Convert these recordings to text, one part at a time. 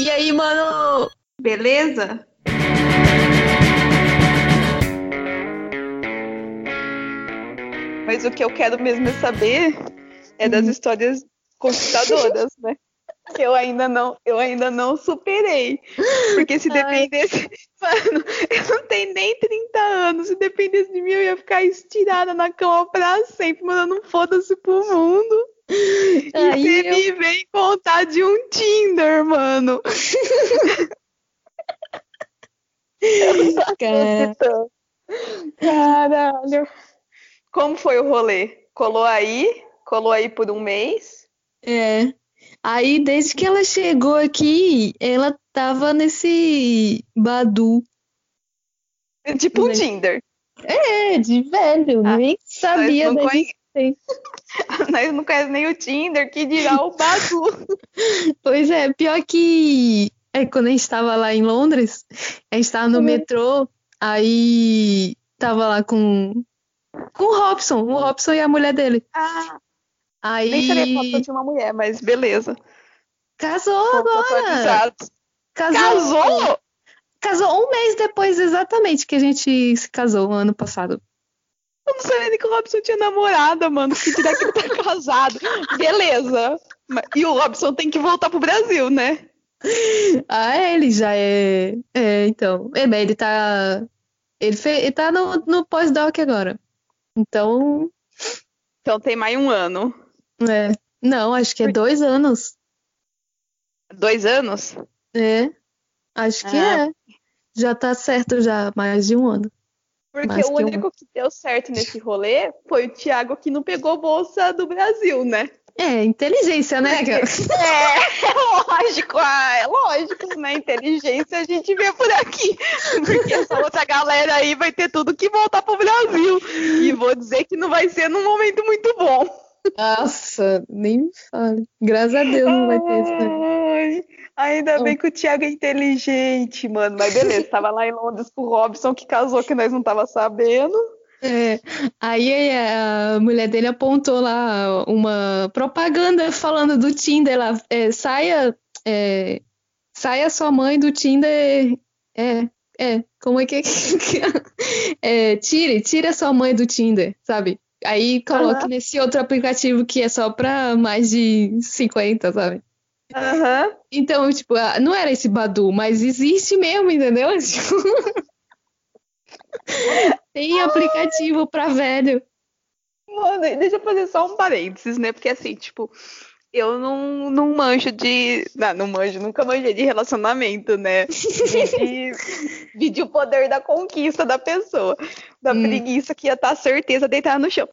E aí, mano? Beleza? Mas o que eu quero mesmo é saber é das histórias conquistadoras, né? Que eu ainda não, eu ainda não superei. Porque se dependesse. Mano, eu não tenho nem 30 anos. Se dependesse de mim, eu ia ficar estirada na cama pra sempre, mandando foda-se pro mundo. E Aí você eu- me vem contar de um Tinder, mano. Cara, Caralho. Como foi o rolê? Colou aí? Colou aí por um mês? é. Aí, desde que ela chegou aqui, ela tava nesse Badu. Tipo um Tinder. É, de velho, Ah, nem sabia da conhe... existência. Nós não conhecemos nem o Tinder, que dirá o Badu. Pois é, pior que é quando a gente tava lá em Londres, a gente tava no Uhum. metrô, aí tava lá com, com o Robson, o Robson e a mulher dele. Ah, Aí nem sabia que Robson tinha uma mulher, mas beleza. casou Fomos agora. Casou. Casou? Casou um mês depois exatamente que a gente se casou ano passado. Eu não sabia nem que o Robson tinha namorada, mano. Que dirá que ele tá casado. Beleza. E o Robson tem que voltar pro Brasil, né? Ah, é, ele já é. É, então. É, ele tá. Ele, fe... ele tá no, no pós-doc agora. Então, Então tem mais um ano. é. Não, acho que é dois anos. Dois anos? É. Acho que Ah. é. Já tá certo já, mais de um ano. Porque o único que deu certo nesse rolê foi o Thiago que não pegou bolsa do Brasil, né? É, inteligência, né? É, é lógico, ah, é lógico, né? Inteligência a gente vê por aqui. Porque essa outra galera aí vai ter tudo que voltar pro Brasil. E vou dizer que não vai ser num momento muito bom. Nossa, nem me fale. Graças a Deus não vai ter isso, né? Ai, ainda bem que o Thiago é inteligente, mano. Mas beleza, tava lá em Londres com o Robson que casou que nós não tava sabendo. É, aí a mulher dele apontou lá uma propaganda falando do Tinder lá, é, saia, é, saia sua mãe do Tinder, é, é, como é que é? É, tire, tire a sua mãe do Tinder, sabe? Aí coloque Aham. nesse outro aplicativo que é só pra mais de 50, sabe? Aham. Então, tipo, ah, não era esse Badu, mas existe mesmo, entendeu? Tem aplicativo pra velho. Mano, deixa eu fazer só um parênteses, né? Porque assim, tipo, eu não, não manjo de. Não, não manjo, nunca manjei de relacionamento, né? De- de o poder da conquista da pessoa. Da Hum. preguiça que ia estar certeza deitada no chão.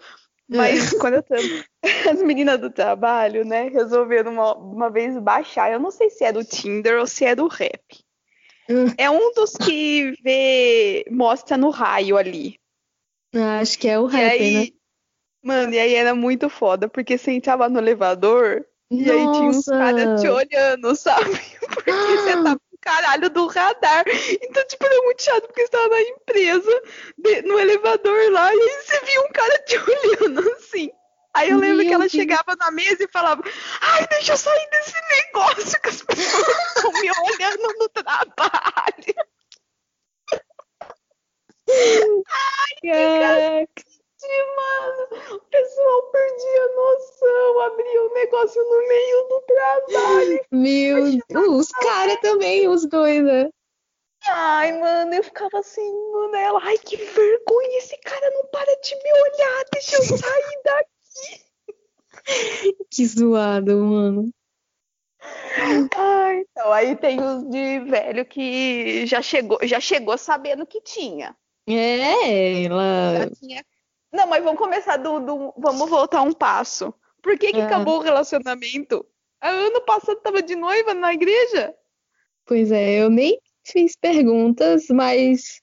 Mas quando eu tava... as meninas do trabalho, né, resolveram uma, uma vez baixar. Eu não sei se é do Tinder ou se é do rap. Hum. É um dos que vê, mostra no raio ali. Acho que é o rapper, aí, né? Mano, e aí era muito foda, porque você entrava no elevador e aí tinha uns Nossa! caras te olhando, sabe? Porque você tá caralho do radar. Então, tipo, era muito chato, porque você tava na empresa, de- no elevador lá, e aí você via um cara te olhando assim. Aí eu lembro Meu que ela Deus. chegava na mesa e falava: Ai, deixa eu sair desse negócio que as pessoas estão me olhando no trabalho. Caraca. Sim, mano, o pessoal perdia a noção, abria um negócio no meio do trabalho. Meu, os caras também, os dois, né? Ai, mano, eu ficava assim, mano, ela, ai, que vergonha, esse cara não para de me olhar, deixa eu sair daqui. Que zoado, mano. Ai, então, aí tem os de velho que já chegou, já chegou sabendo que tinha. É, ela. Já tinha. Não, mas vamos começar do, do- vamos voltar um passo. Por que que Ah. acabou o relacionamento? A ano passado tava de noiva na igreja? Pois é, eu nem fiz perguntas, mas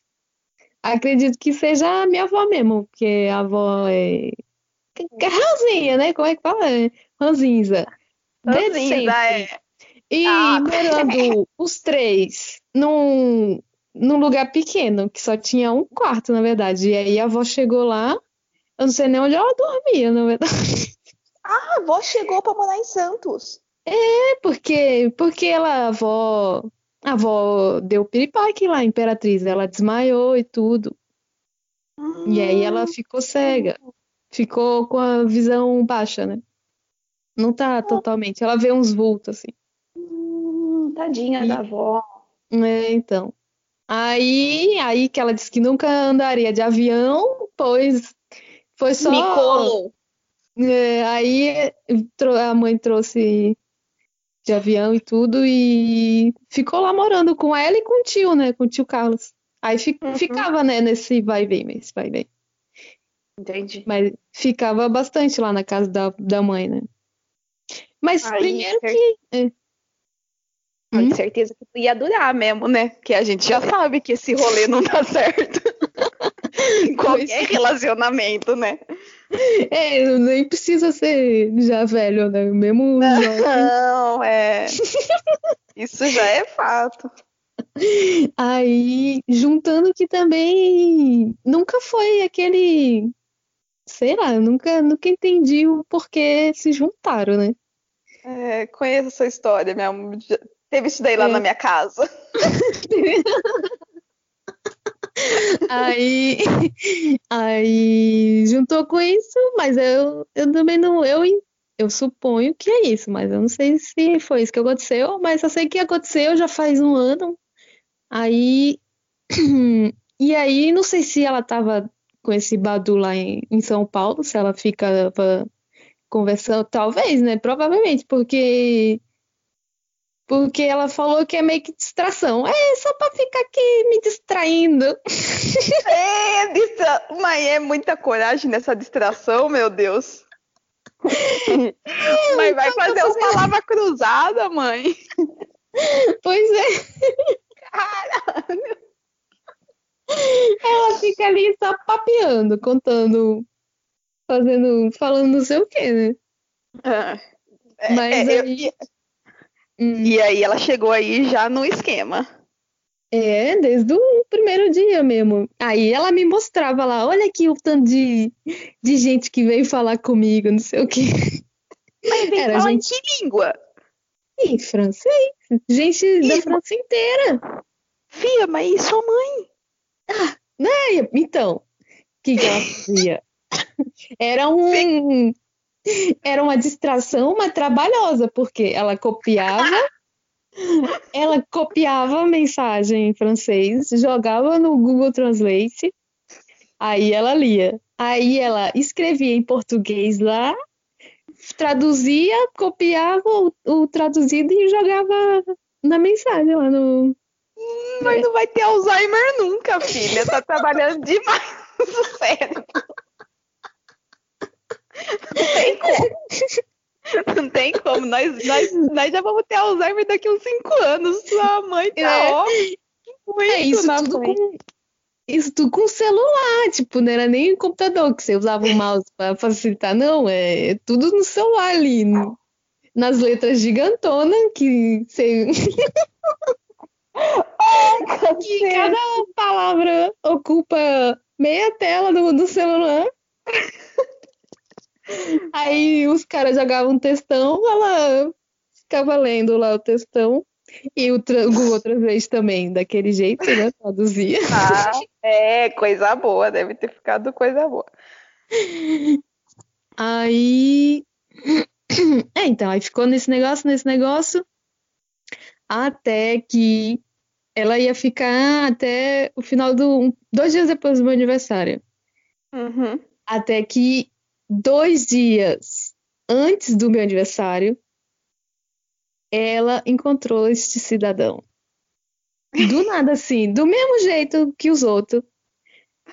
acredito que seja a minha avó mesmo, porque a avó é. é Ranzinha, né? Como é que fala? É Ranzinza. Ranzinza, é. E Ah. morando os três num, num lugar pequeno, que só tinha um quarto, na verdade. E aí a avó chegou lá, eu não sei nem onde ela dormia, na verdade. Ah, a avó chegou pra morar em Santos. É, porque, porque ela, a avó, a avó deu piripaque lá, a Imperatriz, ela desmaiou e tudo. E aí ela ficou cega. Ficou com a visão baixa, né? Não tá totalmente. Ela vê uns vultos, assim. Hum, tadinha e... da avó. É, então. Aí, aí que ela disse que nunca andaria de avião, pois foi só. Me É, aí a mãe trouxe de avião e tudo e ficou lá morando com ela e com o tio, né? Com o tio Carlos. Aí uhum. ficava, né, nesse vai e vem, nesse vai e vem. Entendi. Mas ficava bastante lá na casa da, da mãe, né? Mas Aí, primeiro que. É. Hum? certeza que ia durar mesmo, né? Que a gente já sabe que esse rolê não dá certo. Qualquer relacionamento, né? É, nem precisa ser já velho, né? Mesmo. Não, é. Isso já é fato. Aí, juntando que também nunca foi aquele. Sei lá, nunca, nunca entendi o porquê se juntaram, né? É, conheço essa história, minha Teve isso daí lá é. na minha casa. aí, aí juntou com isso, mas eu, eu também não, eu, eu suponho que é isso, mas eu não sei se foi isso que aconteceu, mas eu sei que aconteceu já faz um ano. Aí, e aí não sei se ela tava com esse Badu lá em, em São Paulo, se ela ficava conversando, talvez, né? Provavelmente, porque porque ela falou que é meio que distração. É só pra ficar aqui me distraindo. É, distra... mas é muita coragem nessa distração, meu Deus. É, mas vai então fazer uma palavra cruzada, mãe. Pois é. Caralho. Ela fica ali só papeando, contando, fazendo, falando não sei o que, né? Ah, é, Mas é, aí... Eu Hum. E aí ela chegou aí já no esquema. É, desde o primeiro dia mesmo. Aí ela me mostrava lá, olha aqui o tanto de, de gente que veio falar comigo, não sei o quê. Mas Era gente... em que língua? Em francês. Gente e... da França inteira. Fia, mas e sua mãe? Ah, né? Então, o que, que ela fazia? Era um, era uma distração, mas trabalhosa, porque ela copiava, ela copiava a mensagem em francês, jogava no Google Translate, aí ela lia. Aí ela escrevia em português lá, traduzia, copiava o, o traduzido e jogava na mensagem lá no. Hum, mas não vai ter Alzheimer nunca, filha. Tá trabalhando demais o cérebro. Não tem como. Não tem como. Nós, nós, nós já vamos ter Alzheimer daqui uns 5 anos. Sua mãe tá é. ó. Muito é isso tudo com, isso tudo com celular, tipo, não era nem computador que você usava o mouse para facilitar, não, é, é, tudo no celular ali, no, nas letras gigantona que você que cada palavra ocupa meia tela do, do celular. Aí os caras jogavam um textão, ela ficava lendo lá o textão. E o, o Google Translate também, daquele jeito, né? Traduzia. Ah, é, coisa boa, deve ter ficado coisa boa. Aí. É, então, aí ficou nesse negócio, nesse negócio, até que ela ia ficar até o final do. dois dias depois do meu aniversário. Uhum. Até que dois dias antes do meu aniversário, ela encontrou este cidadão. Do nada, assim, do mesmo jeito que os outros.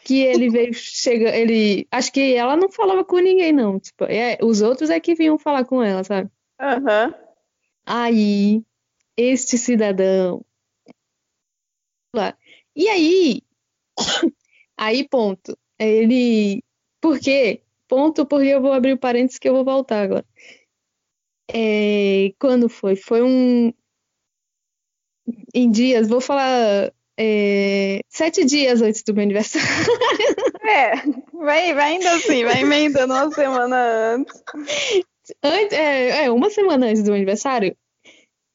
Que ele veio, chega, ele. Acho que ela não falava com ninguém, não. Tipo, é, os outros é que vinham falar com ela, sabe? Uhum. Aí, este cidadão. Lá. E aí. Aí, ponto. Ele. Por quê? Ponto, porque eu vou abrir o parênteses que eu vou voltar agora. É, quando foi? Foi um. Em dias, vou falar. É, sete dias antes do meu aniversário. É, vai, vai ainda assim, vai emendando uma semana antes. antes, é, é, uma semana antes do aniversário,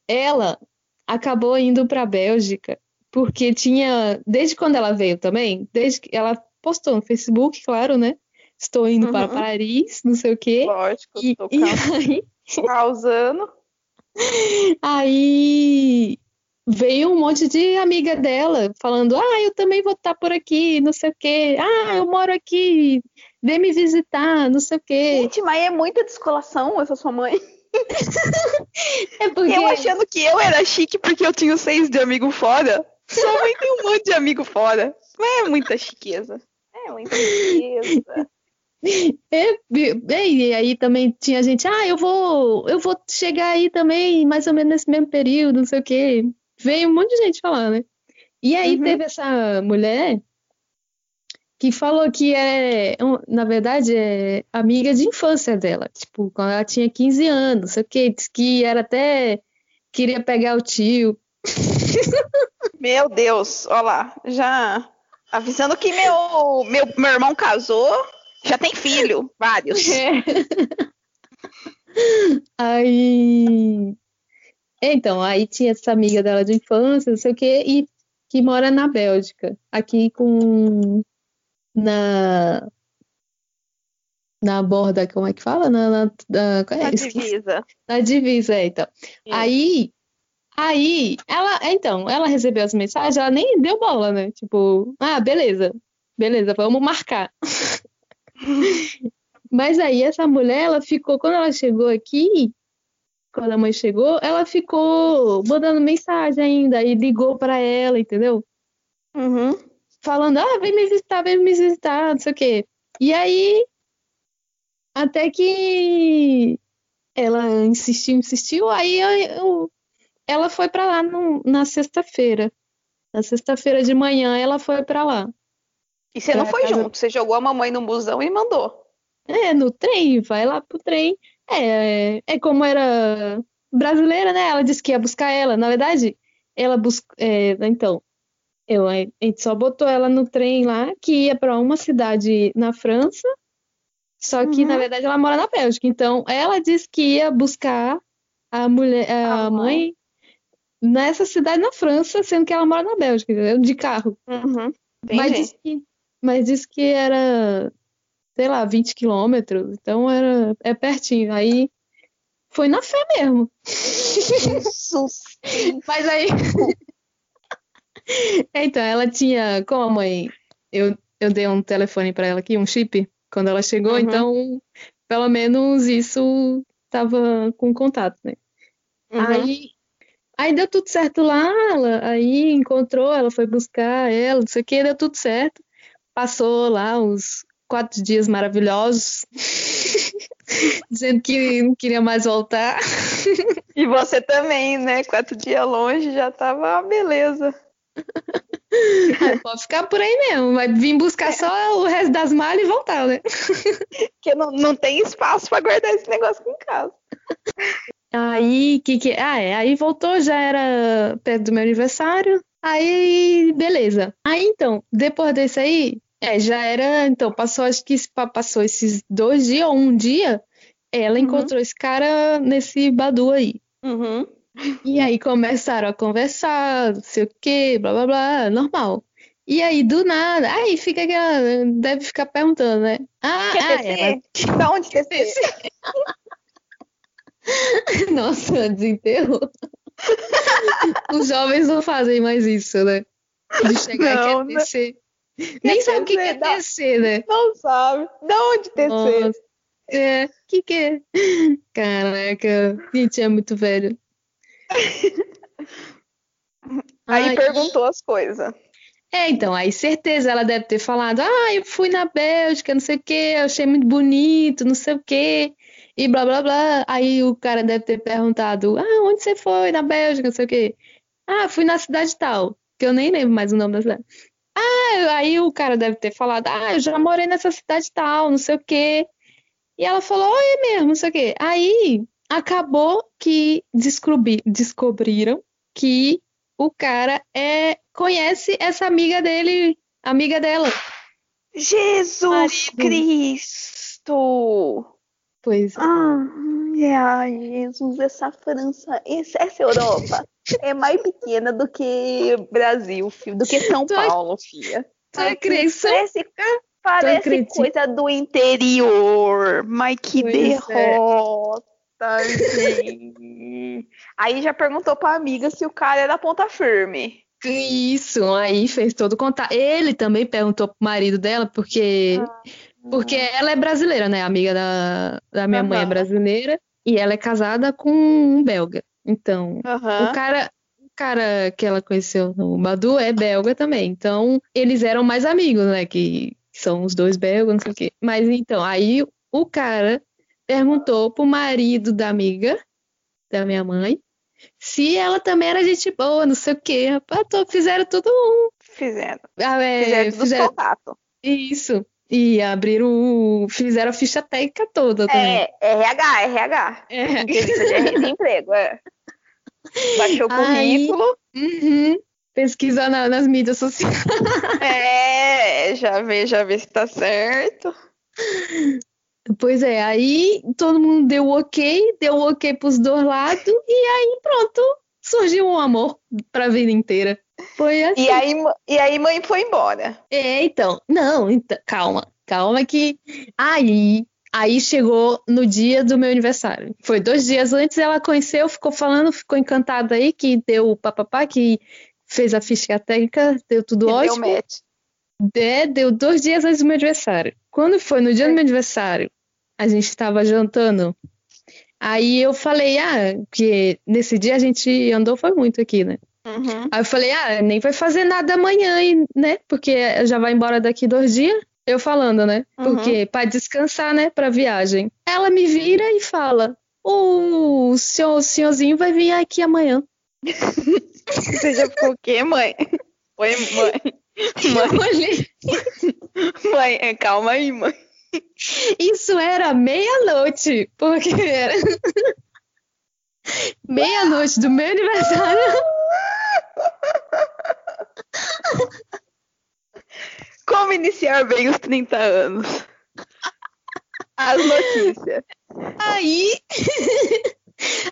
ela acabou indo para a Bélgica porque tinha, desde quando ela veio também, desde que ela postou no Facebook, claro, né? Estou indo uhum. para Paris, não sei o quê. Lógico, e, tô e aí... causando. Aí veio um monte de amiga dela falando: Ah, eu também vou estar por aqui, não sei o quê. Ah, eu moro aqui, vem me visitar, não sei o quê. Gente, mas é muita descolação essa sua mãe. é porque... Eu achando que eu era chique porque eu tinha seis de amigo fora. Sua mãe tem um monte de amigo fora. Não é muita chiqueza. É muita chiqueza. É, e aí também tinha gente, ah, eu vou, eu vou chegar aí também, mais ou menos nesse mesmo período, não sei o quê. Veio um monte de gente falando, né? E aí uhum. teve essa mulher que falou que é, na verdade, é amiga de infância dela. Tipo, quando ela tinha 15 anos, não sei o quê, disse que era até queria pegar o tio. Meu Deus, olha lá, já avisando que meu, meu, meu irmão casou, já tem filho, vários. É. Aí. Então, aí tinha essa amiga dela de infância, não sei o quê, e que mora na Bélgica, aqui com. Na. Na borda, como é que fala? Na, na, na, é, na divisa. Na divisa, é, então. Aí Aí, ela, então, ela recebeu as mensagens, ela nem deu bola, né? Tipo, ah, beleza, beleza, vamos marcar. Mas aí essa mulher, ela ficou, quando ela chegou aqui, quando a mãe chegou, ela ficou mandando mensagem ainda e ligou para ela, entendeu? Uhum. Falando, ah, vem me visitar, vem me visitar, não sei o quê. E aí, até que ela insistiu, insistiu, aí eu, eu ela foi para lá no, na sexta-feira. Na sexta-feira de manhã ela foi para lá. E você não foi casa... junto, você jogou a mamãe no busão e mandou. É, no trem, vai lá pro trem. É, é como era brasileira, né? Ela disse que ia buscar ela. Na verdade, ela busca. É, então, eu, a gente só botou ela no trem lá, que ia para uma cidade na França. Só que, uhum. na verdade, ela mora na Bélgica. Então, ela disse que ia buscar a mulher, a mãe nessa cidade na França, sendo que ela mora na Bélgica, entendeu? De carro. Uhum. Mas disse, que, mas disse que era, sei lá, 20 quilômetros, então era, é pertinho. Aí foi na fé mesmo. Jesus. mas aí. então, ela tinha, como a mãe, eu, eu dei um telefone para ela aqui, um chip, quando ela chegou, uhum. então, pelo menos isso tava com contato, né? Uhum. Aí Aí deu tudo certo lá, ela, aí encontrou, ela foi buscar ela, não sei o que, deu tudo certo. Passou lá uns quatro dias maravilhosos, dizendo que não queria mais voltar. E você também, né? Quatro dias longe já tava beleza. pode ficar por aí mesmo, vai vir buscar só o resto das malas e voltar, né? Porque não, não tem espaço para guardar esse negócio em casa. Aí, que que. Ah, é. Aí voltou, já era perto do meu aniversário. Aí, beleza. Aí então, depois desse aí, é, já era. Então, passou, acho que passou esses dois dias ou um dia, ela uhum. encontrou esse cara nesse Badu aí. Uhum. E aí começaram a conversar, não sei o quê, blá blá blá, normal. E aí, do nada, aí fica aquela. Deve ficar perguntando, né? Ah, Quer ah, ela... Da onde descer? Nossa, desenterro. Os jovens não fazem mais isso, né? De chegar não, e quer descer. Nem sabe o que é descer, né? Não sabe. Da onde descer? É, que que é? Caraca, gente, é muito velho. Aí Ai, perguntou as coisas. É, então, aí certeza ela deve ter falado, ah, eu fui na Bélgica, não sei o que, achei muito bonito, não sei o que e blá blá blá. Aí o cara deve ter perguntado: Ah, onde você foi? Na Bélgica, não sei o quê. Ah, fui na cidade tal, que eu nem lembro mais o nome da cidade. Ah, aí o cara deve ter falado: Ah, eu já morei nessa cidade tal, não sei o quê. E ela falou: Oi, mesmo, não sei o quê. Aí acabou que descobri, descobriram que o cara é conhece essa amiga dele, amiga dela. Jesus Marido. Cristo! Pois é. Ai, Jesus, essa França, essa Europa é mais pequena do que Brasil, filho, do que São Paulo, filha. Tu acredita? Parece, parece coisa do interior, mas que Pois é. derrota, gente. Aí já perguntou pra amiga se o cara era ponta firme. Isso, aí fez todo o contato. Ele também perguntou pro marido dela, porque, porque ela é brasileira, né? Amiga da, da minha mãe é brasileira e ela é casada com um belga. Então, Aham. o cara, o cara que ela conheceu no Badu é belga também. Então, eles eram mais amigos, né? Que são os dois belgas, não sei o quê. Mas então, aí o cara perguntou pro marido da amiga da minha mãe se ela também era gente boa, não sei o quê. Rapaz, tô- fizeram tudo um. Fizeram. ah, é, Fizeram tudo fizeram contato. isso. E abriram, o- fizeram a ficha técnica toda também. É, RH, RH. É. Entrevista de desemprego, é. Baixou o currículo. Uhum. Pesquisa na- nas mídias sociais. É, já vê, já vê se tá certo. Pois é, aí todo mundo deu ok, deu ok pros dois lados, e aí pronto, surgiu um amor pra vida inteira. Foi assim. E aí, e aí mãe foi embora. É, então, não, então, calma, calma que aí, aí chegou no dia do meu aniversário. Foi dois dias antes, ela conheceu, ficou falando, ficou encantada aí, que deu o papapá, que fez a ficha técnica, deu tudo E deu ótimo. match. É, deu dois dias antes do meu aniversário. Quando foi no dia do meu aniversário, a gente estava jantando. Aí eu falei, ah, que nesse dia a gente andou foi muito aqui, né? Uhum. Aí eu falei, ah, nem vai fazer nada amanhã, né? Porque já vai embora daqui dois dias. Eu falando, né? Uhum. Porque para descansar, né? Pra viagem. Ela me vira e fala: o senhor, o senhorzinho vai vir aqui amanhã. Você já ficou o quê, mãe? Oi, mãe. Mãe, mãe, é, calma aí, mãe. Isso era meia-noite, porque era meia-noite do meu aniversário. Como iniciar bem os 30 anos? As notícias. Aí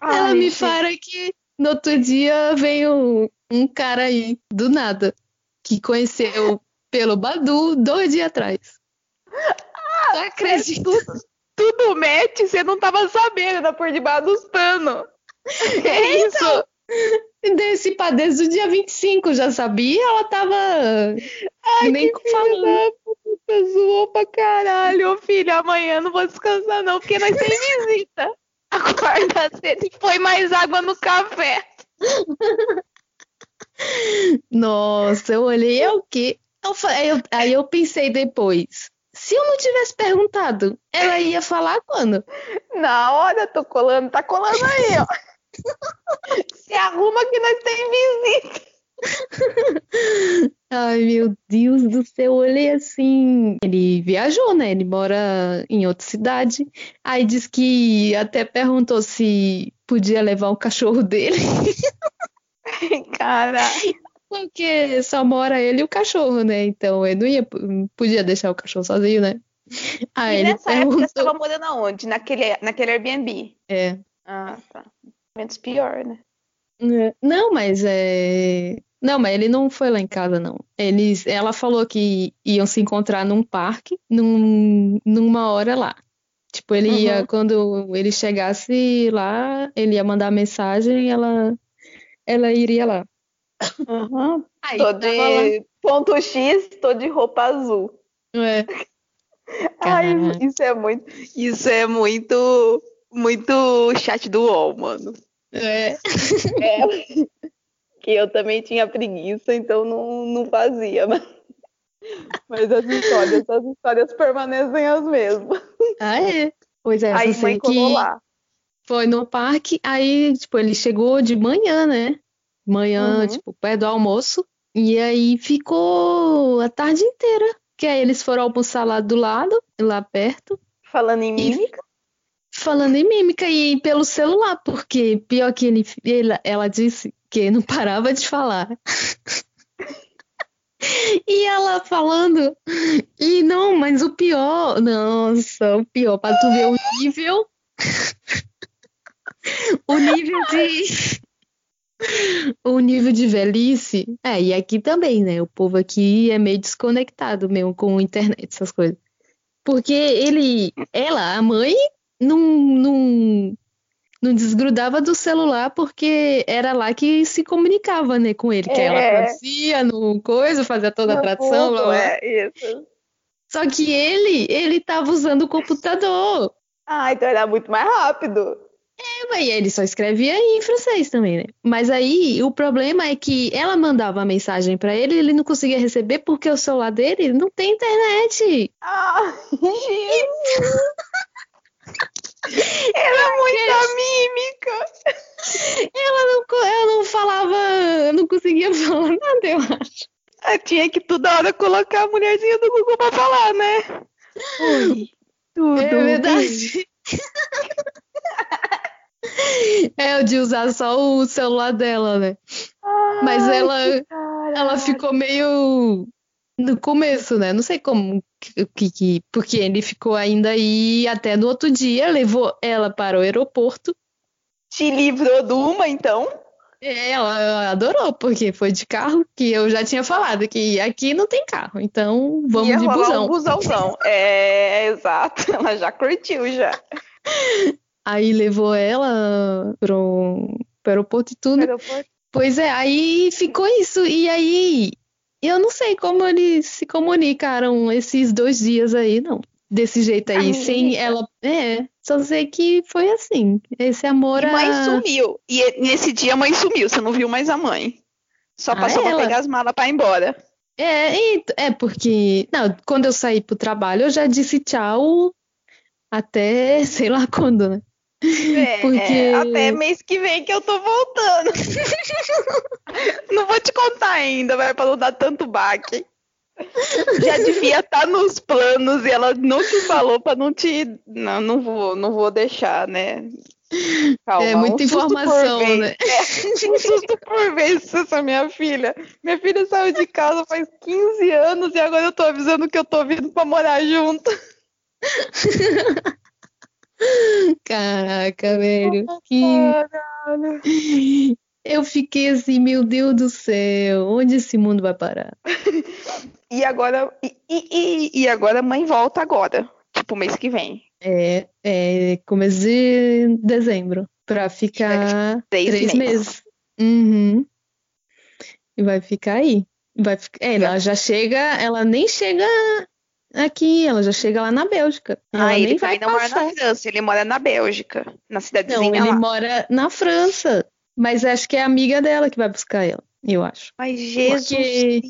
ela Ai, me gente. fala que no outro dia veio um cara aí, do nada, que conheceu pelo Badu dois dias atrás. Tu acredita? Tudo, tudo match, você não tava sabendo, era por debaixo dos panos. É isso. Desse pá, desde o dia 25, já sabia? Ela tava nem falando. da puta, zoou pra caralho. Ô, filho, amanhã não vou descansar não, porque nós tem visita. Acorda cedo e põe mais água no café. Nossa, eu olhei, é o quê? Eu, aí eu pensei depois, se eu não tivesse perguntado, ela ia falar quando? Na hora, tô colando, tá colando aí, ó. Se arruma que nós tem visita. Ai, meu Deus do céu, olhei assim. Ele viajou, né? Ele mora em outra cidade. Aí disse que até perguntou se podia levar o cachorro dele, Caralho. Porque só mora ele e o cachorro, né? Então ele não ia, podia deixar o cachorro sozinho, né? Aí E nessa época você perguntou. tava morando aonde? Naquele, naquele Airbnb. É. Ah, tá. Menos pior, né? É, Não, mas é. Não, mas ele não foi lá em casa, não. Eles, ela falou que iam se encontrar num parque, num, numa hora lá. Tipo, ele ia, Uhum. quando ele chegasse lá, ele ia mandar mensagem e ela, ela iria lá. Uhum. Aí Tô tava lá. de ponto X, tô de roupa azul. É. Ai, isso é muito. Isso é muito. Muito chat do UOL, mano. É. É. que eu também tinha preguiça, então não, não fazia. Mas, mas as histórias, as histórias permanecem as mesmas. Ah, é. Pois é, Aí colou que lá. foi no parque, aí, tipo, ele chegou de manhã, né? Manhã, Uhum. tipo, perto do almoço. E aí ficou a tarde inteira. Que aí eles foram almoçar lá do lado, lá perto, Falando em mímica. falando em mímica e pelo celular, porque pior que ele, ele- ela disse que não parava de falar. E ela falando, e não, mas o pior, nossa, o pior, para tu ver o nível, o nível de, o nível de velhice, é, e aqui também, né, o povo aqui é meio desconectado mesmo com a internet, essas coisas. Porque ele, ela, a mãe, não, não, não desgrudava do celular porque era lá que se comunicava, né, com ele, que ela É. traduzia no coisa, fazia toda a tradução, blá, blá, blá. É, isso. Só que ele, ele tava usando o computador. Ah, então era muito mais rápido. E ele só escrevia em francês também, né? Mas aí o problema é que ela mandava a mensagem pra ele e ele não conseguia receber porque o celular dele não tem internet. Ah, Jesus. Era muita mímica. Ela não, ela não falava, não conseguia falar nada, eu acho. Ah, tinha que toda hora colocar a mulherzinha do Google pra falar, né? Oi. Tudo. É verdade. É o de usar só o celular dela, né? Ai, Mas ela, ela ficou meio no começo, né? Não sei como que, que- que- porque ele ficou ainda aí até no outro dia, levou ela para o aeroporto. Te livrou de uma, então? É, Ela adorou, porque foi de carro, que eu já tinha falado que aqui não tem carro, então vamos Ia de busão. um busãozão. É, exato. Ela já curtiu, já. Aí levou ela pro, pro aeroporto e tudo. Aeroporto. Pois é, aí ficou isso. E aí, eu não sei como eles se comunicaram esses dois dias aí, não. Desse jeito aí, Ai, sem ela. É, só sei que foi assim. Esse amor E mãe a... sumiu. E nesse dia a mãe sumiu. Você não viu mais a mãe. Só Ah, passou pra ela? pegar as malas pra ir embora. É, é porque. Não, quando eu saí pro trabalho, eu já disse tchau até sei lá quando, né? É, Porque- é, até mês que vem que eu tô voltando. não vou te contar ainda, vai pra não dar tanto baque. Já devia estar nos planos e ela não te falou pra não te. Não, não vou, não vou deixar, né? Calma, É muita um informação, né? É, um susto por vez, essa minha filha. Minha filha saiu de casa faz 15 anos e agora eu tô avisando que eu tô vindo pra morar junto. Caraca, velho. Que. Eu fiquei assim, meu Deus do céu, onde esse mundo vai parar? E agora, e, e, e- agora a mãe volta agora, tipo mês que vem. É, é começo de dezembro, pra ficar Três, três meses. meses. Uhum. E vai ficar aí. Vai é, ela já chega, ela nem chega aqui, ela já chega lá na Bélgica. Ah, ele vai não mora na França, ele mora na Bélgica, na Não, cidadezinha ele lá. mora na França, mas acho que é a amiga dela que vai buscar ela, eu acho. Mas Jesus Porque-.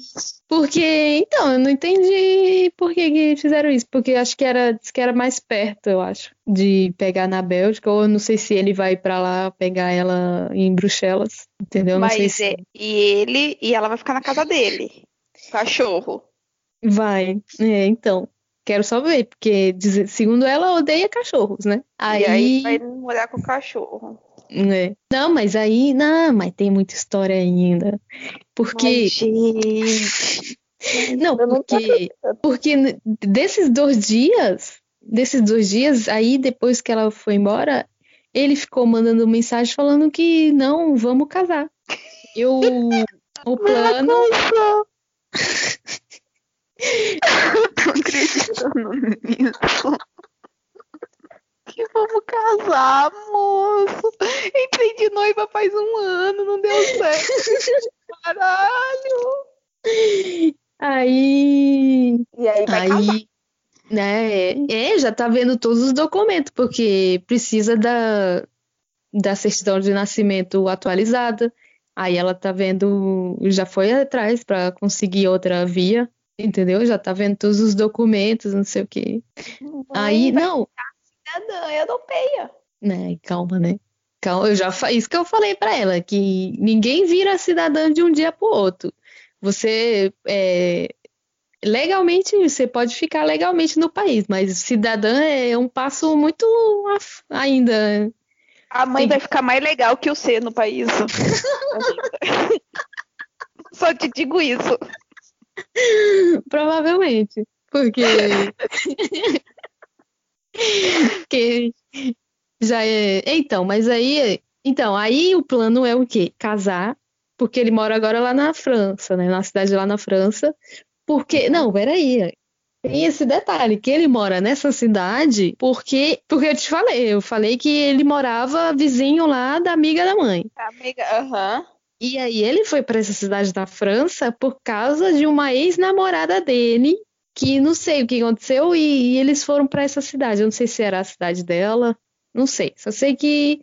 Porque, então, eu não entendi por que que fizeram isso. Porque acho que era, que era mais perto, eu acho, de pegar na Bélgica. Ou eu não sei se ele vai pra lá pegar ela em Bruxelas. Entendeu? Não sei Mas se é, e ele, e ela vai ficar na casa dele. Cachorro. Vai. É, então. Quero só ver, porque segundo ela, odeia cachorros, né? E aí vai Aí, morar com o cachorro. né? Não, mas aí, não, mas tem muita história ainda. Porque gente. Não, porque, porque desses dois dias, desses dois dias, aí depois que ela foi embora, ele ficou mandando mensagem falando que não, vamos casar. Eu, o plano. Eu tô acreditando nisso. Que vamos casar, moço. Entrei de noiva faz um ano, não deu certo. Caralho. aí, E aí vai casar. aí, né, é, já tá vendo todos os documentos, porque precisa da, da certidão de nascimento atualizada. Aí ela tá vendo, já foi atrás para conseguir outra via, entendeu? Já tá vendo todos os documentos, não sei o quê. Aí, vai não, cidadã europeia. né, calma, né? Calma, eu já fa- isso que eu falei pra ela, que ninguém vira cidadã de um dia pro outro. Você é, legalmente você pode ficar legalmente no país, mas cidadã é um passo muito ainda. A mãe Sim. vai ficar mais legal que o C no país. Só te digo isso. Provavelmente. Porque. que já é. Então, mas aí. Então, aí o plano é o quê? Casar, porque ele mora agora lá na França, né? Na cidade lá na França. Porque. Não, peraí. Tem esse detalhe, que ele mora nessa cidade porque, porque eu te falei, eu falei que ele morava vizinho lá da amiga da mãe. Amiga, aham. Uhum. E aí ele foi para essa cidade da França por causa de uma ex-namorada dele, que não sei o que aconteceu, e, e eles foram para essa cidade. Eu não sei se era a cidade dela, não sei. Só sei que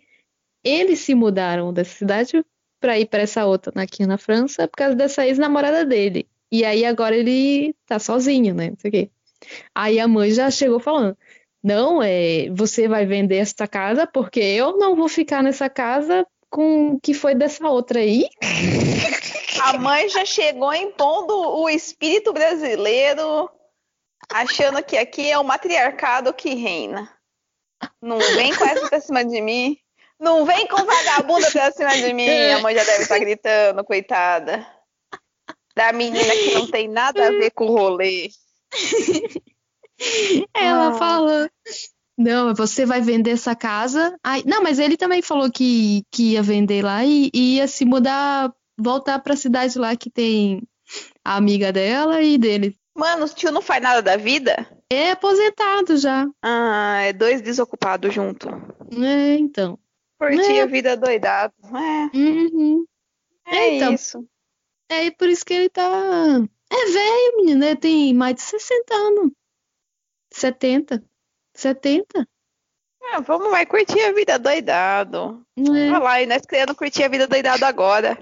eles se mudaram dessa cidade para ir para essa outra aqui na França por causa dessa ex-namorada dele. E aí agora ele tá sozinho, né? Não sei o quê. Aí a mãe já chegou falando: Não, é, você vai vender esta casa porque eu não vou ficar nessa casa com o que foi dessa outra aí. A mãe já chegou impondo o espírito brasileiro, achando que aqui é o matriarcado que reina. Não vem com essa pra cima de mim. Não vem com vagabunda pra cima de mim. A mãe já deve estar gritando, coitada da menina que não tem nada a ver com o rolê. Ela ah. fala. Não, você vai vender essa casa. Ai, não, mas ele também falou que, que ia vender lá e, e ia se mudar, voltar pra cidade lá que tem a amiga dela e dele. Mano, o tio não faz nada da vida? É aposentado já. Ah, é dois desocupados junto. É, então. Curtir é. a vida doidado. É. Uhum. É, é então. isso. É por isso que ele tá. É velho, menino, né? Tem mais de 60 anos. 70. 70. É, vamos, vai curtir a vida doidado. É. Olha lá, e nós querendo curtir a vida doidado agora.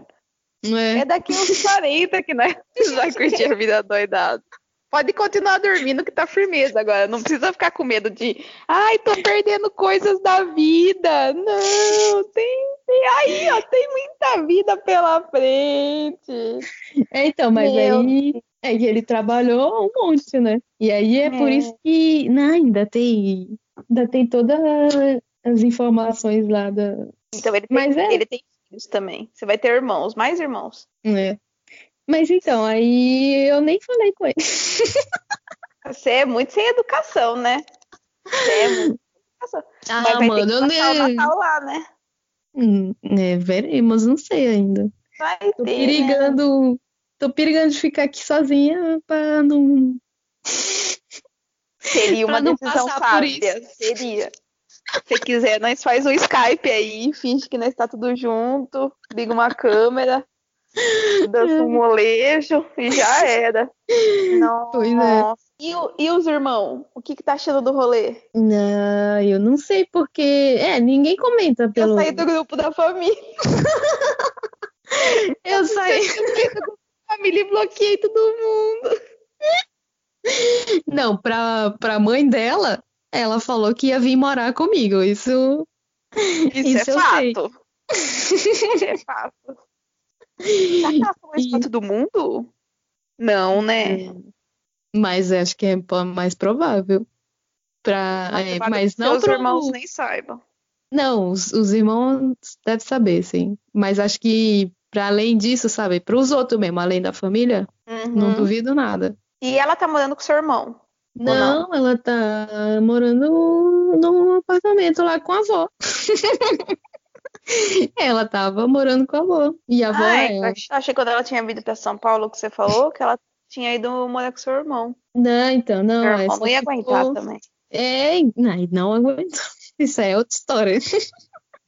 É, é daqui uns 40 que nós vai curtir a vida doidado. Pode continuar dormindo que tá firmeza agora. Não precisa ficar com medo de. Ai, tô perdendo coisas da vida. Não, tem. tem aí, ó, tem muita vida pela frente. É, então, mas Meu. aí. É que ele trabalhou um monte, né? E aí é, é. por isso que. Não, ainda tem. Ainda tem todas as informações lá da. Então ele tem, mas é... ele tem filhos também. Você vai ter irmãos, mais irmãos. É. Mas então, aí eu nem falei com ele. Você é muito sem educação, né? Você é muito sem educação. Ah, Mas vai mano, ter que passar eu... o Natal lá, né? Hum, é, veremos, não sei ainda. Vai tô ter, perigando. Né? Tô perigando de ficar aqui sozinha pra não. Seria uma decisão sábia. Seria. Se quiser, nós faz um Skype aí, finge que nós está tudo junto, liga uma câmera dança um molejo e já era. Nossa. Pois é. E, e os irmãos? O que, que tá achando do rolê? Não, eu não sei porque. É, ninguém comenta pelo. Eu saí do grupo da família. eu saí do grupo da família e bloqueei todo mundo. Não, pra, pra mãe dela, ela falou que ia vir morar comigo. Isso. Isso, isso é fato. Isso é fato. Será que mais pra todo mundo? Não, né? Mas acho que é mais provável. Pra, é, mas não os pro... irmãos nem saibam. Não, os, os irmãos devem saber, sim. Mas acho que, para além disso, sabe, para os outros mesmo, além da família, uhum. não duvido nada. E ela tá morando com seu irmão? Não, não, ela tá morando num apartamento lá com a avó. ela tava morando com a avó. E a avó ah, é, ela. Achei que quando ela tinha vindo pra São Paulo, que você falou, que ela tinha ido morar com seu irmão. Não, então, não. Irmão não ia aguentar ficou... também. É, não, não aguentou. Isso é outra história.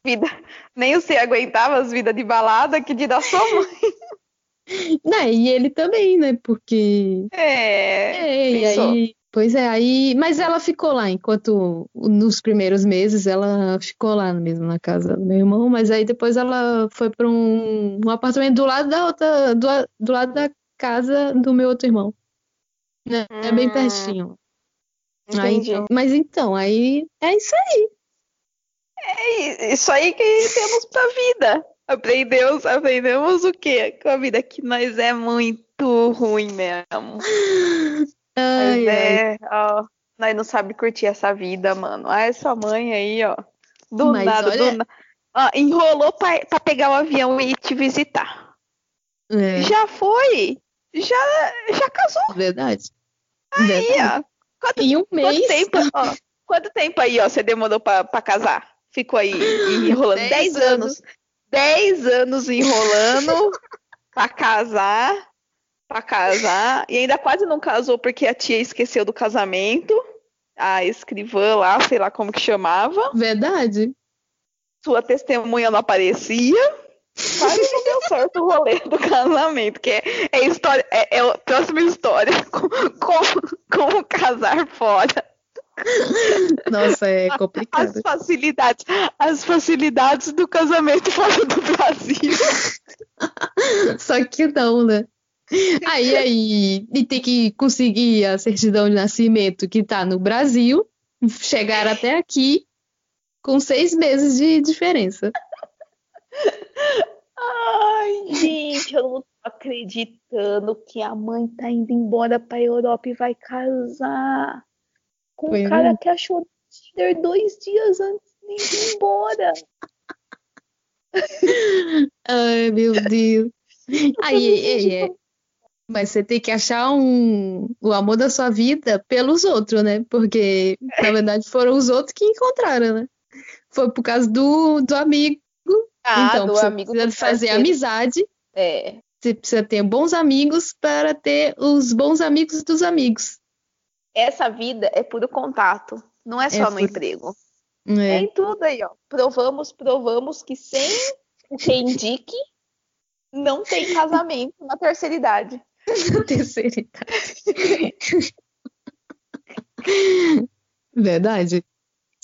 Vida. Nem você aguentava as vidas de balada que de da sua mãe. Não, e ele também, né? Porque. É. É, e aí Pois é, aí, mas ela ficou lá enquanto nos primeiros meses ela ficou lá mesmo na casa do meu irmão, mas aí depois ela foi para um, um, apartamento do lado da outra, do, do, lado da casa do meu outro irmão. Né? É bem hum. pertinho. Aí, mas então, aí é isso aí. É isso aí que temos pra vida. Aprendemos, aprendemos o quê? Com a vida que nós é muito ruim mesmo. Ai, é, ó, nós não sabe curtir essa vida, mano. Ah, essa mãe aí, ó. Do Mas nada, olha... do nada. Ó, enrolou pra, pra pegar o avião e te visitar. É. Já foi. já, já casou. Verdade. Aí, Verdade. ó. Quanto, Em um mês. quanto tempo, ó, quanto tempo aí, ó, você demorou pra, pra casar? Ficou aí enrolando Dez 10 anos. 10 anos enrolando pra casar. Pra casar. E ainda quase não casou porque a tia esqueceu do casamento. A escrivã lá, sei lá como que chamava. Verdade. Sua testemunha não aparecia. Quase não deu certo o rolê do casamento, que é, é história, é, é a próxima história. Como, como casar fora. Nossa, é As complicado. facilidades, as facilidades do casamento fora do Brasil. Só que não, né? Aí, aí, e tem que conseguir a certidão de nascimento que tá no Brasil, chegar até aqui com seis meses de diferença. Ai, gente, eu não tô acreditando que a mãe tá indo embora pra Europa e vai casar com Pois um cara é. que achou Tinder dois dias antes de ir embora. Ai, meu Deus. Aí, ei, é. Mas você tem que achar um, o amor da sua vida pelos outros, né? Porque, na verdade, foram os outros que encontraram, né? Foi por causa do, do amigo. Ah, então, do você amigo precisa fazer parceiro. amizade. É. Você precisa ter bons amigos para ter os bons amigos dos amigos. Essa vida é puro contato, não é só É no emprego. É É, em tudo aí, ó. Provamos, provamos que sem o que indique, não tem casamento na terceira idade. terceira idade. Verdade.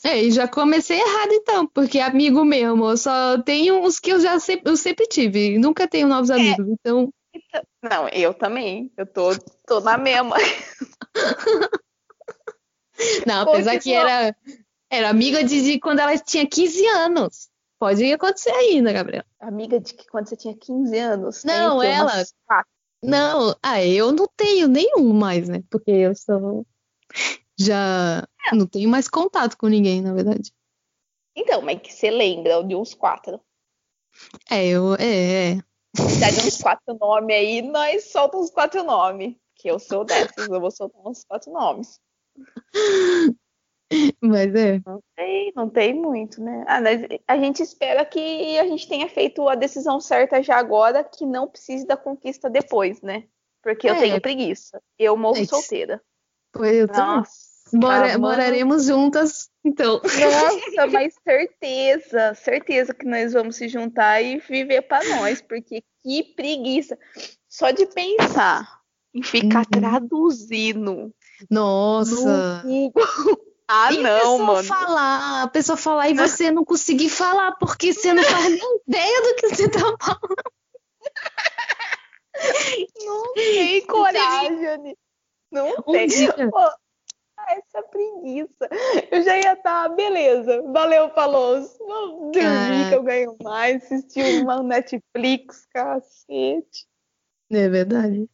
É, e já comecei errado então, porque amigo mesmo, eu só tenho os que eu já sempre, eu sempre tive, nunca tenho novos amigos, então Não, eu também. Eu tô, tô na mesma. Não, apesar Continua. que era, era amiga de, de quando ela tinha 15 anos. Pode acontecer ainda, Gabriela. Amiga de que quando você tinha 15 anos. Não, ela. Umas. Não, ah, eu não tenho nenhum mais, né? Porque eu sou. Já não tenho mais contato com ninguém, na verdade. Então, mas que você lembra de uns quatro. É, eu. É, é. Dá de uns quatro nomes aí, nós soltamos uns quatro nomes. Que eu sou dessas, eu vou soltar uns quatro nomes. Mas é. Não tem, não tem muito, né? Ah, mas a gente espera que a gente tenha feito a decisão certa já agora, que não precise da conquista depois, né? Porque eu É. tenho preguiça. Eu morro É solteira. Pois eu também. Nossa, Mora- mano. moraremos juntas, então. Nossa, mas certeza, certeza que nós vamos se juntar e viver pra nós, porque que preguiça. Só de pensar em ficar Uhum. traduzindo Nossa. no. Ah, E não, mano. falar, a pessoa falar e você não conseguir falar, porque você não faz nem ideia do que você tá falando. Não tem coragem. Não Um tem. dia. Pô, essa preguiça. Eu já ia estar, beleza. Valeu, falou. Vamos dormir Caraca. que eu ganho mais. Assistir uma Netflix, cacete. É verdade.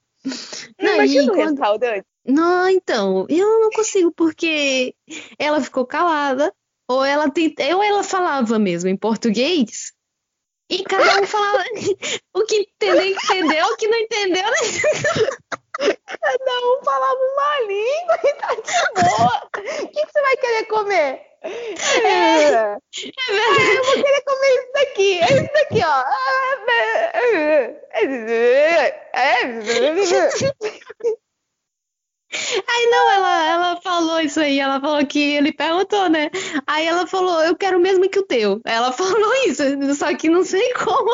Não, Imagina e o quando- restaurante. Não, então, eu não consigo, porque ela ficou calada, ou ela tenta, ou ela falava mesmo em português, e cada um falava o que entendeu, entendeu, o que não entendeu, né? Cada um falava uma língua e tá de boa. O que, que você vai querer comer? É. Ah, eu vou querer comer isso daqui. É isso daqui, ó. Aí não, ela, ela falou isso aí, ela falou que ele perguntou, né? Aí ela falou, eu quero o mesmo que o teu. Ela falou isso, só que não sei como.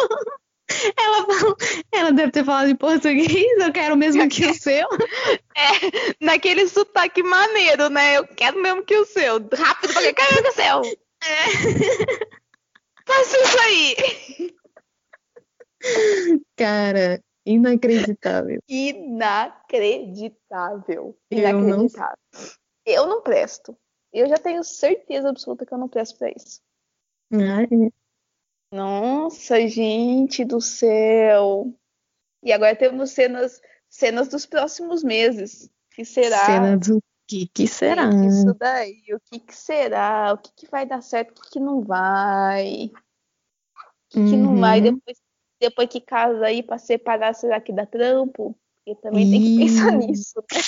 Ela falou, ela deve ter falado em português, eu quero o mesmo que o seu. É, naquele sotaque maneiro, né? Eu quero mesmo que o seu. Rápido, porque que o seu. Faça isso aí. Cara, inacreditável. Inacreditável. Eu não- Inacreditável. Eu não presto. Eu já tenho certeza absoluta que eu não presto pra isso. Ai, Nossa, gente do céu. E agora temos cenas, cenas dos próximos meses. Que será? Cena do que que será? Isso daí, o que que será? O que que vai dar certo? O que que não vai? O que que não vai? Uhum. Depois, depois que casa aí pra separar, será que dá trampo? Porque também tem que pensar nisso, né?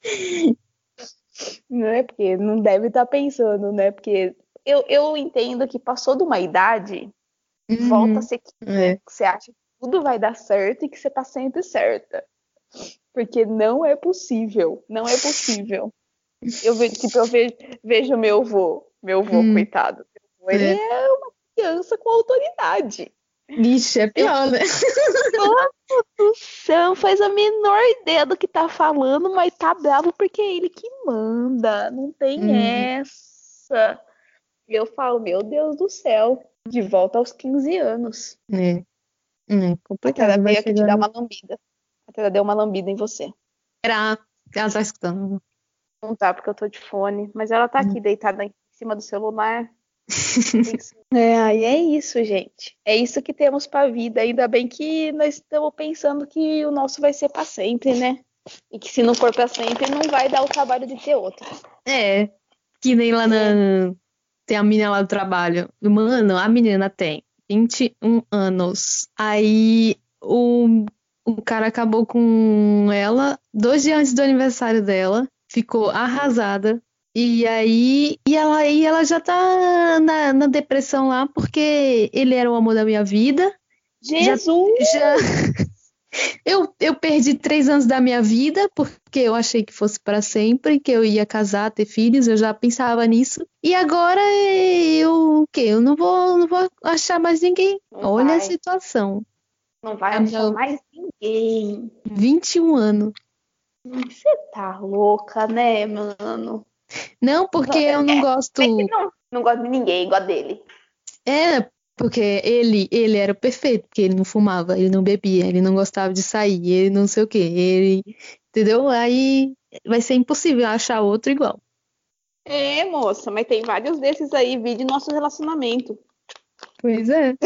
Não é porque não deve estar tá pensando, né? Porque eu, eu entendo que passou de uma idade, uhum. volta a ser que é. você acha que tudo vai dar certo e que você tá sempre certa. Porque não é possível, não é possível. Eu vejo, tipo, eu vejo, vejo meu avô, meu avô, hum. coitado. Ele é. é uma criança com autoridade. Vixe, é pior, né? Nossa do céu, faz a menor ideia do que tá falando, mas tá bravo porque é ele que manda. Não tem hum. essa. Eu falo, meu Deus do céu, de volta aos 15 anos. É. É complicado. Ela veio aqui te dar uma lambida. Até ela deu uma lambida em você. Era. Ela tá escutando. Não tá, porque eu tô de fone. Mas ela tá aqui hum. deitada em cima do celular. é, aí é isso, gente. É isso que temos pra vida. Ainda bem que nós estamos pensando que o nosso vai ser pra sempre, né? E que se não for pra sempre, não vai dar o trabalho de ter outro. É. Que nem lá na. Tem a menina lá do trabalho. Mano, a menina tem 21 anos. Aí o, o cara acabou com ela dois dias antes do aniversário dela. Ficou arrasada. E aí, e ela, e ela já tá na, na depressão lá porque ele era o amor da minha vida. Jesus! Já, já, eu, eu perdi três anos da minha vida porque eu achei que fosse para sempre, que eu ia casar, ter filhos, eu já pensava nisso. E agora eu o quê? Eu não vou, não vou achar mais ninguém. Não Olha vai. a situação. Não vai a achar minha... mais ninguém. 21 anos. Você tá louca, né, mano? Não, porque eu não é, gosto. Não, não gosto de ninguém igual dele. É, porque ele, ele era perfeito, porque ele não fumava, ele não bebia, ele não gostava de sair, ele não sei o quê, ele, entendeu? Aí vai ser impossível achar outro igual. É, moça, mas tem vários desses aí, vídeo nosso relacionamento. Pois é.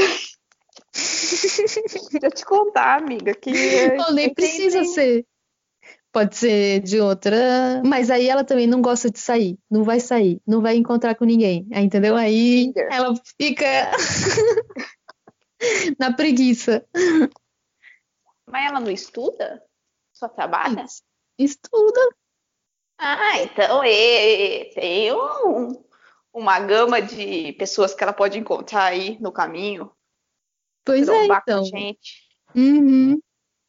Deixa eu te contar, amiga, que. Não, nem precisa ser pode ser de outra, mas aí ela também não gosta de sair, não vai sair, não vai encontrar com ninguém, entendeu? Aí ela fica na preguiça. Mas ela não estuda? Só trabalha? Estuda. Ah, então é, tem um, uma gama de pessoas que ela pode encontrar aí no caminho. Pois é, então. gente. Uhum.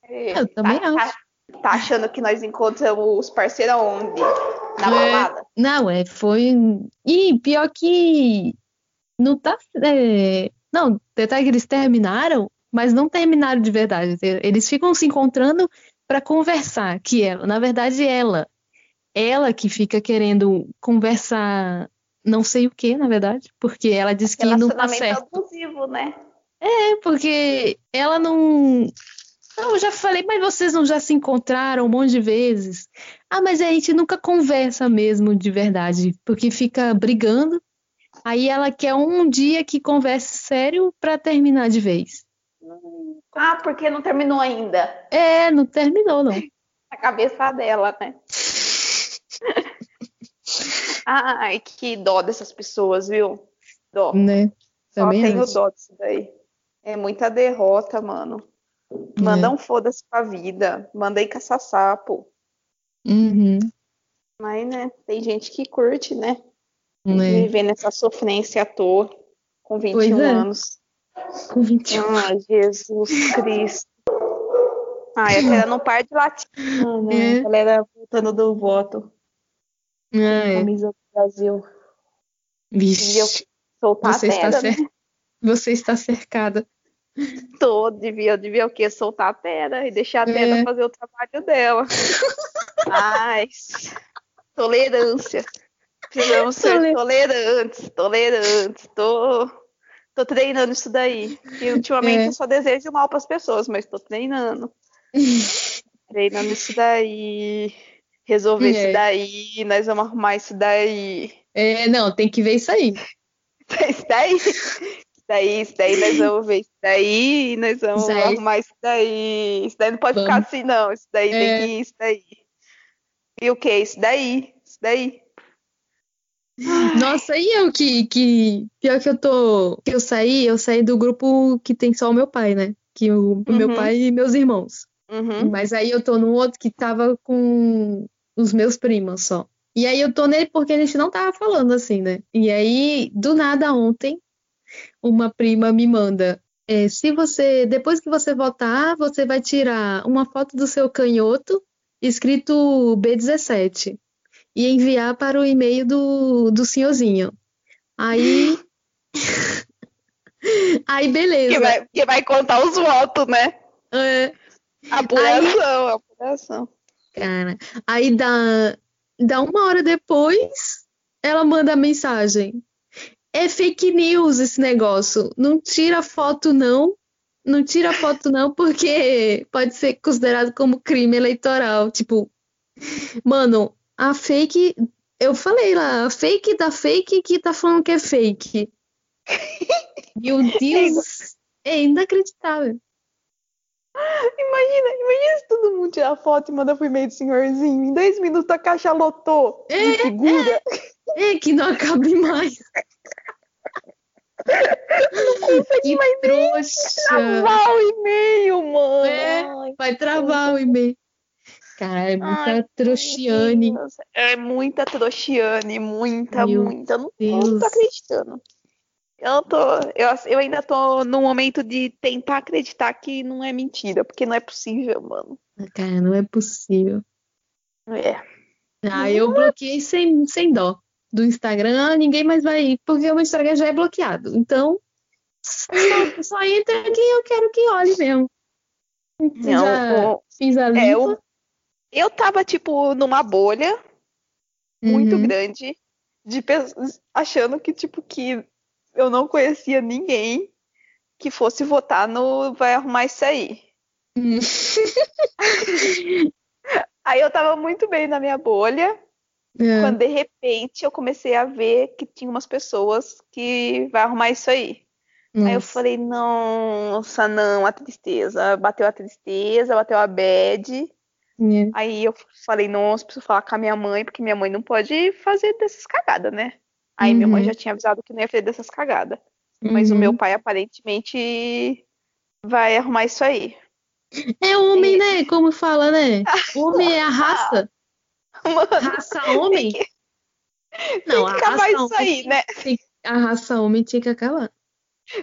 É, Eu também tá, acho. Tá achando que nós encontramos os parceiros onde? Na é, balada? Não, é, foi. E pior que. Não tá. É... Não, detalhe que eles terminaram, mas não terminaram de verdade. Eles ficam se encontrando para conversar. Que ela, na verdade, ela. Ela que fica querendo conversar não sei o que, na verdade, porque ela diz que não tá certo. abusivo, né? É, porque ela não não, eu já falei, mas vocês não já se encontraram um monte de vezes? Ah, mas a gente nunca conversa mesmo de verdade, porque fica brigando. Aí ela quer um dia que converse sério para terminar de vez. Ah, porque não terminou ainda. É, não terminou, não. A cabeça dela, né? Ai, que dó dessas pessoas, viu? Dó. Né? Também Só tenho acho. dó disso daí. É muita derrota, mano. Manda é. um foda-se pra vida. Manda aí caçar sapo. Uhum. Mas, né, tem gente que curte, né? É. Viver nessa sofrência à toa, com 21 é. anos. Com 21 Ah, Jesus Cristo. Ah, a galera não para de latir, né? É. A galera voltando do voto. É. Camisa do Brasil. Vixe. Soltar Você, está cer... né? Você está cercada. Tô, devia, devia o quê? Soltar a Tera e deixar a Tera é. fazer o trabalho dela. Mas, tolerância. Precisamos ser tolerantes, tolerantes. Tô, tô treinando isso daí. E ultimamente é. eu só desejo mal para as pessoas, mas tô treinando. treinando isso daí. Resolver é. isso daí. Nós vamos arrumar isso daí. É, não, tem que ver isso aí. isso daí daí, isso daí nós vamos ver isso daí, e nós vamos isso arrumar isso daí. Isso daí não pode vamos. ficar assim, não. Isso daí é. tem que ir, isso daí. E o que? Isso daí, isso daí. Nossa, e eu que, que. Pior que eu tô. Que eu saí, eu saí do grupo que tem só o meu pai, né? Que o, uhum. meu pai e meus irmãos. Uhum. Mas aí eu tô no outro que tava com os meus primos só. E aí eu tô nele porque a gente não tava falando assim, né? E aí, do nada ontem, uma prima me manda. é, se você, depois que você votar, você vai tirar uma foto do seu canhoto escrito B17 e enviar para o e-mail do, do senhorzinho. Aí. Aí, beleza. Que vai, que vai contar os votos, né? É, Apuração, apuração. cara, aí dá, dá uma hora depois, ela manda a mensagem. É fake news esse negócio. Não tira foto, não. Não tira foto, não, porque pode ser considerado como crime eleitoral. Tipo, mano, a fake. Eu falei lá, a fake da fake que tá falando que é fake. Meu Deus, é inacreditável. Imagina, imagina se todo mundo tirar foto e manda pro e-mail do senhorzinho. Em 10 minutos a caixa lotou. É, de figura. É que não acabe mais. Que mais trouxa. Travar o e-mail, mano. É, Ai, Vai travar o e-mail. Cara, é muita Ai, trouxiane. Deus. É muita trouxiane, muita, Meu muita. Eu não, não tô acreditando. Eu não tô. Eu, eu ainda tô no momento de tentar acreditar que não é mentira, porque não é possível, mano. Cara, não é possível. É. Ah, eu bloqueei sem, sem dó. Do Instagram, ninguém mais vai ir, porque o meu Instagram já é bloqueado. Então, só, só entra quem eu quero que olhe mesmo. Já Não, o- fiz a é, o- eu tava, tipo, numa bolha muito Uhum. grande, de achando que, tipo, que eu não conhecia ninguém que fosse votar no Vai Arrumar Isso Aí. Hum. Aí eu tava muito bem na minha bolha, É. quando de repente eu comecei a ver que tinha umas pessoas que vai arrumar isso aí. Aí eu Nossa. falei, nossa, não, a tristeza. Bateu a tristeza, bateu a bad. É. Aí eu falei, nossa, preciso falar com a minha mãe, porque minha mãe não pode fazer dessas cagadas, né? Aí minha mãe Uhum. já tinha avisado que não ia fazer dessas cagadas. Mas o Uhum. meu pai aparentemente vai arrumar isso aí. É homem, né? Como fala, né? Homem é a raça. Raça homem? tem que, Não, tem que acabar isso aí, homem, né? a raça homem tinha que acabar.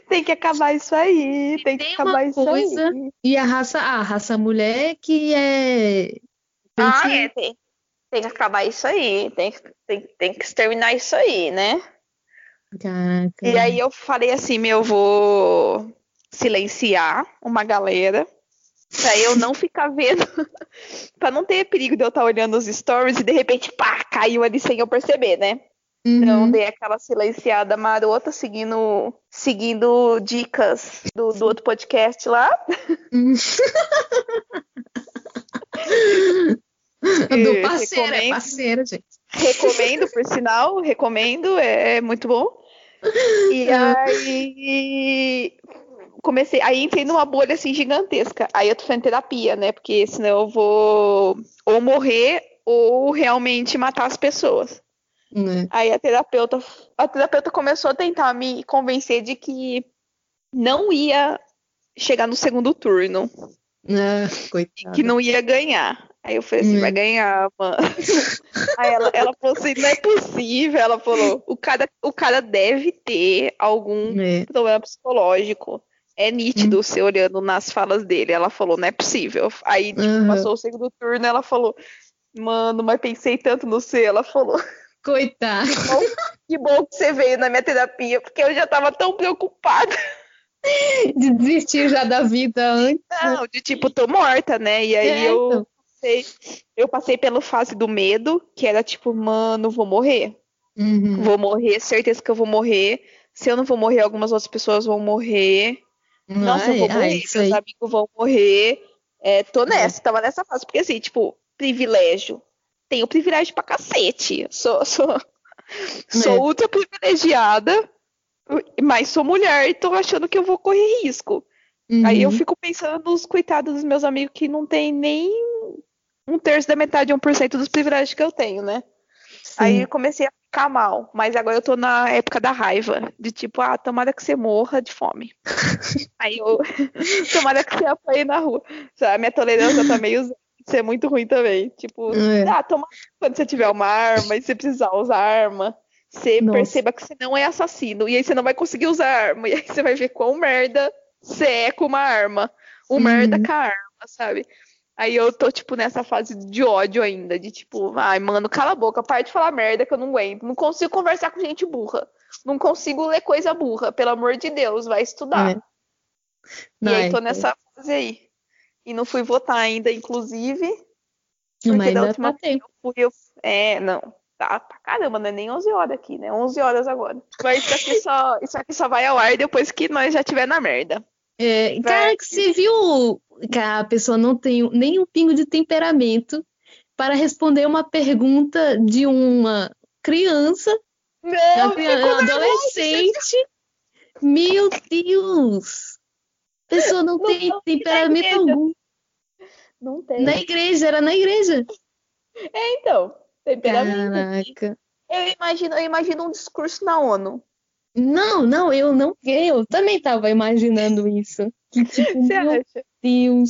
Tem que acabar isso aí, tem que tem acabar uma isso coisa- aí. E a raça, a raça mulher que é. Ah, tem é, tem, tem que acabar isso aí, tem, que- tem, tem que exterminar isso aí, né? Caraca. E aí eu falei assim, meu, eu vou silenciar uma galera pra eu não ficar vendo, pra não ter perigo de eu estar olhando os stories e de repente, pá, caiu ali sem eu perceber, né? Então Uhum. dei aquela silenciada marota, seguindo, seguindo dicas do, do outro podcast lá. Uhum. Do Eh, parceiro, é recomendo. parceiro, gente. Recomendo, por sinal, recomendo, é, é muito bom. E aí comecei, aí entrei numa bolha assim gigantesca. Aí eu tô fazendo terapia, né? Porque senão eu vou ou morrer ou realmente matar as pessoas. Né? Aí a terapeuta, a terapeuta começou a tentar me convencer de que não ia chegar no segundo turno, Ah, que não ia ganhar. Aí eu falei assim, Hum. vai ganhar, mano. Aí ela, ela falou assim, não é possível. Ela falou, o cara, o cara deve ter algum É. problema psicológico. É nítido você olhando nas falas dele. Ela falou, não é possível. Aí, tipo, Uhum. passou o segundo turno, ela falou, mano, mas pensei tanto no C. Ela falou, Coitado. que bom que você veio na minha terapia, porque eu já tava tão preocupada. De desistir já da vida antes. Não, de tipo, tô morta, né? E aí É, eu então. passei, eu passei pela fase do medo, que era tipo, mano, vou morrer. Uhum. Vou morrer, certeza que eu vou morrer. Se eu não vou morrer, algumas outras pessoas vão morrer. Nossa, eu vou Ai, morrer, ai, meus aí. amigos vão morrer. É, tô nessa, tava nessa fase. Porque assim, tipo, privilégio. Tenho privilégio pra cacete. Sou, sou, sou É. ultra privilegiada, mas sou mulher e tô achando que eu vou correr risco. Aí eu Uhum. fico pensando nos coitados dos meus amigos que não tem nem um terço da metade, um por cento dos privilégios que eu tenho, né? Sim. Aí eu comecei a ficar mal. Mas agora eu tô na época da raiva. De tipo, ah, tomara que você morra de fome. Aí eu. tomara que você apanhe na rua. A minha tolerância tá meio. Isso é muito ruim também. Tipo, é. ah, toma quando você tiver uma arma e você precisar usar arma. Você Nossa. perceba que você não é assassino. E aí você não vai conseguir usar arma. E aí você vai ver quão merda você é com uma arma. O uhum. merda com a arma, sabe? Aí eu tô, tipo, nessa fase de ódio ainda, de tipo, ai, mano, cala a boca, para de falar merda que eu não aguento. Não consigo conversar com gente burra. Não consigo ler coisa burra, pelo amor de Deus, vai estudar. É. Não, e aí tô nessa fase aí. E não fui votar ainda, inclusive. Porque Mas da última tá vez eu fui, eu... É, não. Tá pra caramba, não é nem 11 horas aqui, né? 11 horas agora. Mas isso aqui só, isso aqui só vai ao ar depois que nós já tiver na merda. É, cara, que você viu que a pessoa não tem nem um pingo de temperamento para responder uma pergunta de uma criança, não, uma criança adolescente. Meu Deus! A pessoa não, não tem não, temperamento algum. Não tem. Na igreja, era na igreja. É, então. Temperamento. Caraca. Eu imagino, eu imagino um discurso na ONU. Não, não, eu não. Eu também estava imaginando isso. Que, tipo, Você meu acha? Deus.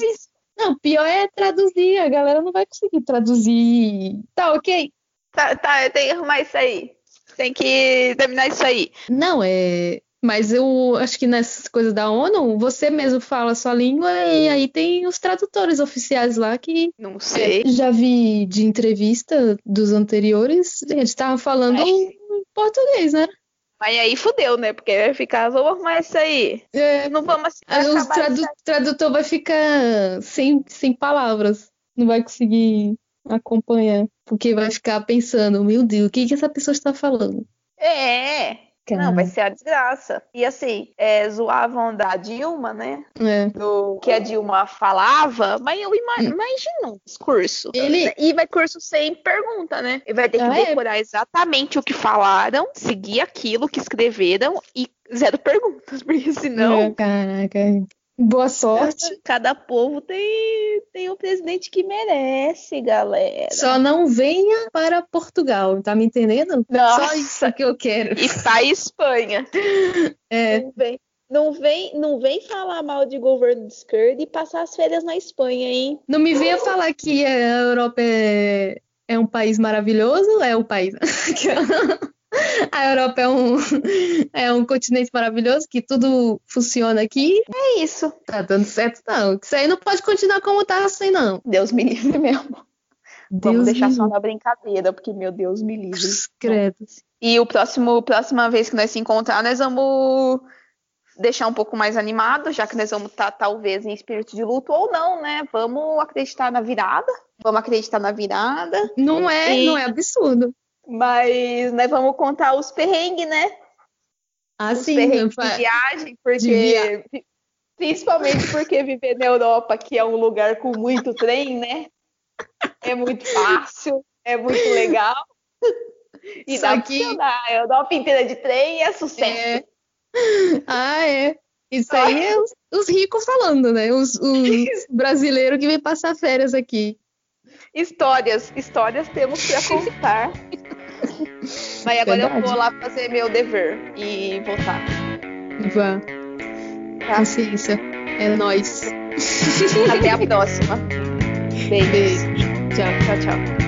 Não, pior é traduzir. A galera não vai conseguir traduzir. Tá, ok. Tá, tá, tem que arrumar isso aí. Tem que terminar isso aí. Não, é. Mas eu acho que nessas coisas da ONU, você mesmo fala a sua língua e aí tem os tradutores oficiais lá que. Não sei. Já vi de entrevista dos anteriores, eles estavam falando é. português, né? Mas aí fudeu, né? Porque vai ficar, vamos arrumar isso aí. É, não vamos assim. O tradu tradutor vai ficar sem, sem palavras. Não vai conseguir acompanhar. Porque vai ficar pensando, meu Deus, o que, que essa pessoa está falando? É. Não, vai ser a desgraça. E assim, é, zoavam da Dilma, né? É. Do que a Dilma falava, mas eu hum. imagino um discurso. Ele... E vai curso sem pergunta, né? E vai ter que ah, é? decorar é. exatamente o que falaram, seguir aquilo que escreveram e zero perguntas, porque senão. Caraca. Boa sorte. Cada povo tem, tem um presidente que merece, galera. Só não venha para Portugal, tá me entendendo? Nossa. Só isso que eu quero. E para Espanha. É. Não vem, não vem, não vem falar mal de governo de esquerda e passar as férias na Espanha, hein? Não me venha falar que a Europa é, é um país maravilhoso, é o país. A Europa é um, é um continente maravilhoso, que tudo funciona aqui. É isso. Tá dando certo, não. Isso aí não pode continuar como tá assim, não. Deus me livre mesmo. Deus Vamos deixar só na brincadeira, porque, meu Deus, me livre. Credo. E o próximo, próxima vez que nós se encontrar, nós vamos deixar um pouco mais animado, já que nós vamos estar tá, talvez em espírito de luto ou não, né? Vamos acreditar na virada. Vamos acreditar na virada. Não é, e... não é absurdo. Mas nós vamos contar os perrengues, né? Ah, os sim. Perrengues de viagem, porque. De via... Principalmente porque viver na Europa, que é um lugar com muito trem, né? É muito fácil, é muito legal. E Só dá que... a Europa inteira de trem é sucesso. É. Ah, é. Isso aí é os, os ricos falando, né? Os, os brasileiros que vêm passar férias aqui. Histórias, histórias temos para contar. Mas agora Verdade. eu vou lá fazer meu dever e voltar. Vá. Tá? Consciência. É nóis. Até a próxima. Beijo. Beijo. Tchau, tchau, tchau.